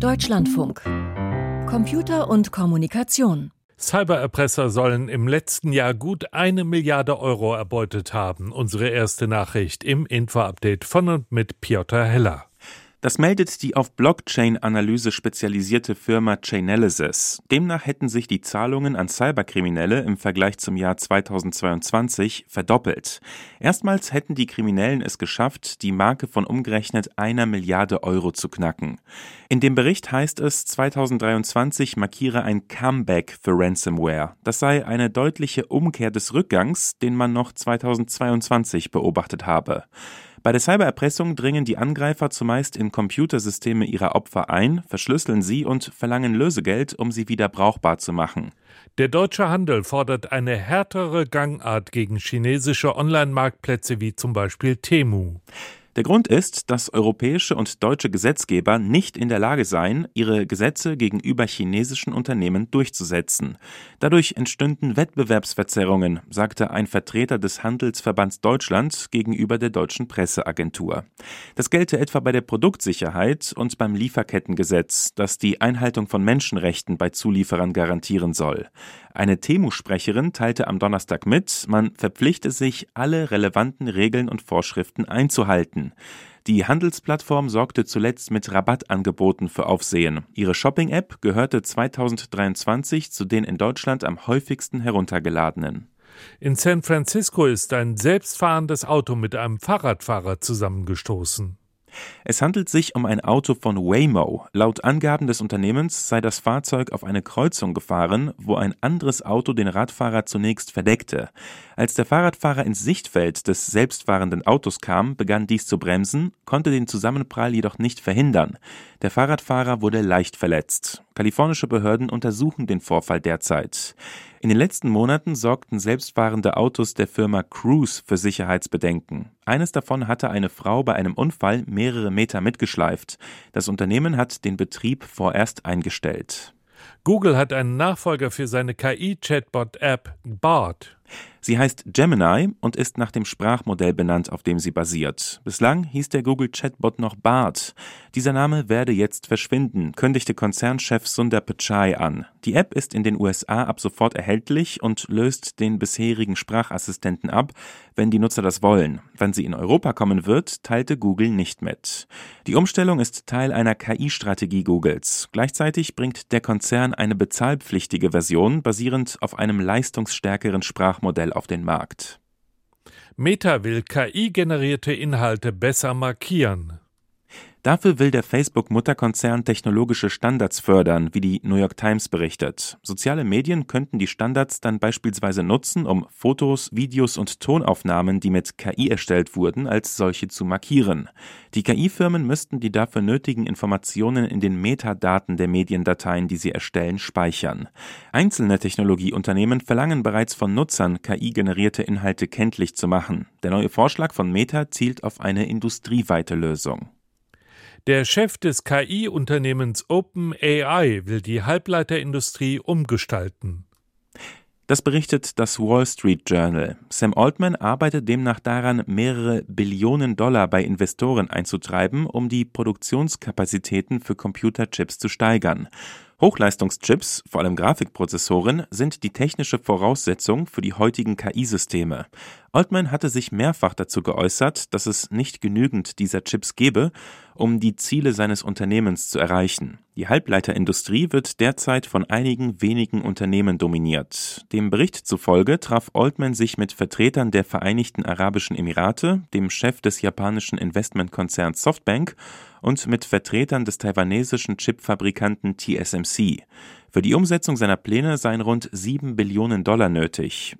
Deutschlandfunk. Computer und Kommunikation. Cybererpresser sollen im letzten Jahr gut eine Milliarde Euro erbeutet haben. Unsere erste Nachricht im Info-Update von und mit Piotr Heller. Das meldet die auf Blockchain-Analyse spezialisierte Firma Chainalysis. Demnach hätten sich die Zahlungen an Cyberkriminelle im Vergleich zum Jahr 2022 verdoppelt. Erstmals hätten die Kriminellen es geschafft, die Marke von umgerechnet einer Milliarde Euro zu knacken. In dem Bericht heißt es, 2023 markiere ein Comeback für Ransomware. Das sei eine deutliche Umkehr des Rückgangs, den man noch 2022 beobachtet habe. Bei der Cybererpressung dringen die Angreifer zumeist in Computersysteme ihrer Opfer ein, verschlüsseln sie und verlangen Lösegeld, um sie wieder brauchbar zu machen. Der deutsche Handel fordert eine härtere Gangart gegen chinesische Online-Marktplätze wie zum Beispiel Temu. Der Grund ist, dass europäische und deutsche Gesetzgeber nicht in der Lage seien, ihre Gesetze gegenüber chinesischen Unternehmen durchzusetzen. Dadurch entstünden Wettbewerbsverzerrungen, sagte ein Vertreter des Handelsverbands Deutschland gegenüber der deutschen Presseagentur. Das gelte etwa bei der Produktsicherheit und beim Lieferkettengesetz, das die Einhaltung von Menschenrechten bei Zulieferern garantieren soll. Eine Temu-Sprecherin teilte am Donnerstag mit, man verpflichte sich, alle relevanten Regeln und Vorschriften einzuhalten. Die Handelsplattform sorgte zuletzt mit Rabattangeboten für Aufsehen. Ihre Shopping-App gehörte 2023 zu den in Deutschland am häufigsten heruntergeladenen. In San Francisco ist ein selbstfahrendes Auto mit einem Fahrradfahrer zusammengestoßen. Es handelt sich um ein Auto von Waymo. Laut Angaben des Unternehmens sei das Fahrzeug auf eine Kreuzung gefahren, wo ein anderes Auto den Radfahrer zunächst verdeckte. Als der Fahrradfahrer ins Sichtfeld des selbstfahrenden Autos kam, begann dies zu bremsen, konnte den Zusammenprall jedoch nicht verhindern. Der Fahrradfahrer wurde leicht verletzt. Kalifornische Behörden untersuchen den Vorfall derzeit. In den letzten Monaten sorgten selbstfahrende Autos der Firma Cruise für Sicherheitsbedenken. Eines davon hatte eine Frau bei einem Unfall mehrere Meter mitgeschleift. Das Unternehmen hat den Betrieb vorerst eingestellt. Google hat einen Nachfolger für seine KI-Chatbot-App Bart Sie heißt Gemini und ist nach dem Sprachmodell benannt, auf dem sie basiert. Bislang hieß der Google Chatbot noch Bart. Dieser Name werde jetzt verschwinden, kündigte Konzernchef Sundar Pichai an. Die App ist in den USA ab sofort erhältlich und löst den bisherigen Sprachassistenten ab, wenn die Nutzer das wollen. Wann sie in Europa kommen wird, teilte Google nicht mit. Die Umstellung ist Teil einer KI-Strategie Googles. Gleichzeitig bringt der Konzern eine bezahlpflichtige Version basierend auf einem leistungsstärkeren Sprachmodell auf den Markt. Meta will KI-generierte Inhalte besser markieren. Dafür will der Facebook-Mutterkonzern technologische Standards fördern, wie die New York Times berichtet. Soziale Medien könnten die Standards dann beispielsweise nutzen, um Fotos, Videos und Tonaufnahmen, die mit KI erstellt wurden, als solche zu markieren. Die KI-Firmen müssten die dafür nötigen Informationen in den Metadaten der Mediendateien, die sie erstellen, speichern. Einzelne Technologieunternehmen verlangen bereits von Nutzern, KI-generierte Inhalte kenntlich zu machen. Der neue Vorschlag von Meta zielt auf eine industrieweite Lösung. Der Chef des KI-Unternehmens OpenAI will die Halbleiterindustrie umgestalten. Das berichtet das Wall Street Journal. Sam Altman arbeitet demnach daran, mehrere Billionen Dollar bei Investoren einzutreiben, um die Produktionskapazitäten für Computerchips zu steigern. Hochleistungschips, vor allem Grafikprozessoren, sind die technische Voraussetzung für die heutigen KI-Systeme. Altman hatte sich mehrfach dazu geäußert, dass es nicht genügend dieser Chips gebe, um die Ziele seines Unternehmens zu erreichen. Die Halbleiterindustrie wird derzeit von einigen wenigen Unternehmen dominiert. Dem Bericht zufolge traf Altman sich mit Vertretern der Vereinigten Arabischen Emirate, dem Chef des japanischen Investmentkonzerns Softbank und mit Vertretern des taiwanesischen Chipfabrikanten TSMC. Für die Umsetzung seiner Pläne seien rund sieben Billionen Dollar nötig.